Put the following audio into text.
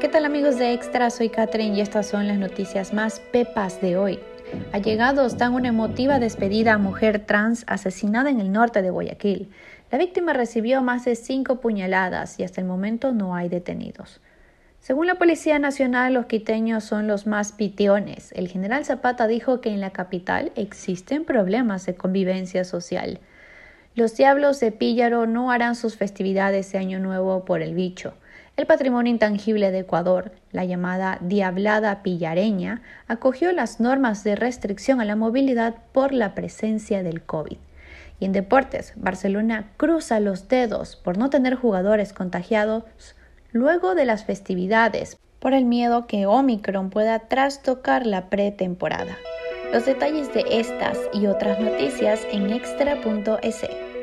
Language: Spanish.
¿Qué tal amigos de Extra? Soy Catherine y estas son las noticias más pepas de hoy. Allegados dan una emotiva despedida a mujer trans asesinada en el norte de Guayaquil. La víctima recibió más de cinco puñaladas y hasta el momento no hay detenidos. Según la Policía Nacional, los quiteños son los más pitiones. El general Zapata dijo que en la capital existen problemas de convivencia social. Los diablos de Píllaro no harán sus festividades de Año Nuevo por el bicho. El patrimonio intangible de Ecuador, la llamada Diablada Pillareña, acogió las normas de restricción a la movilidad por la presencia del COVID. Y en deportes, Barcelona cruza los dedos por no tener jugadores contagiados luego de las festividades por el miedo que Omicron pueda trastocar la pretemporada. Los detalles de estas y otras noticias en extra.es.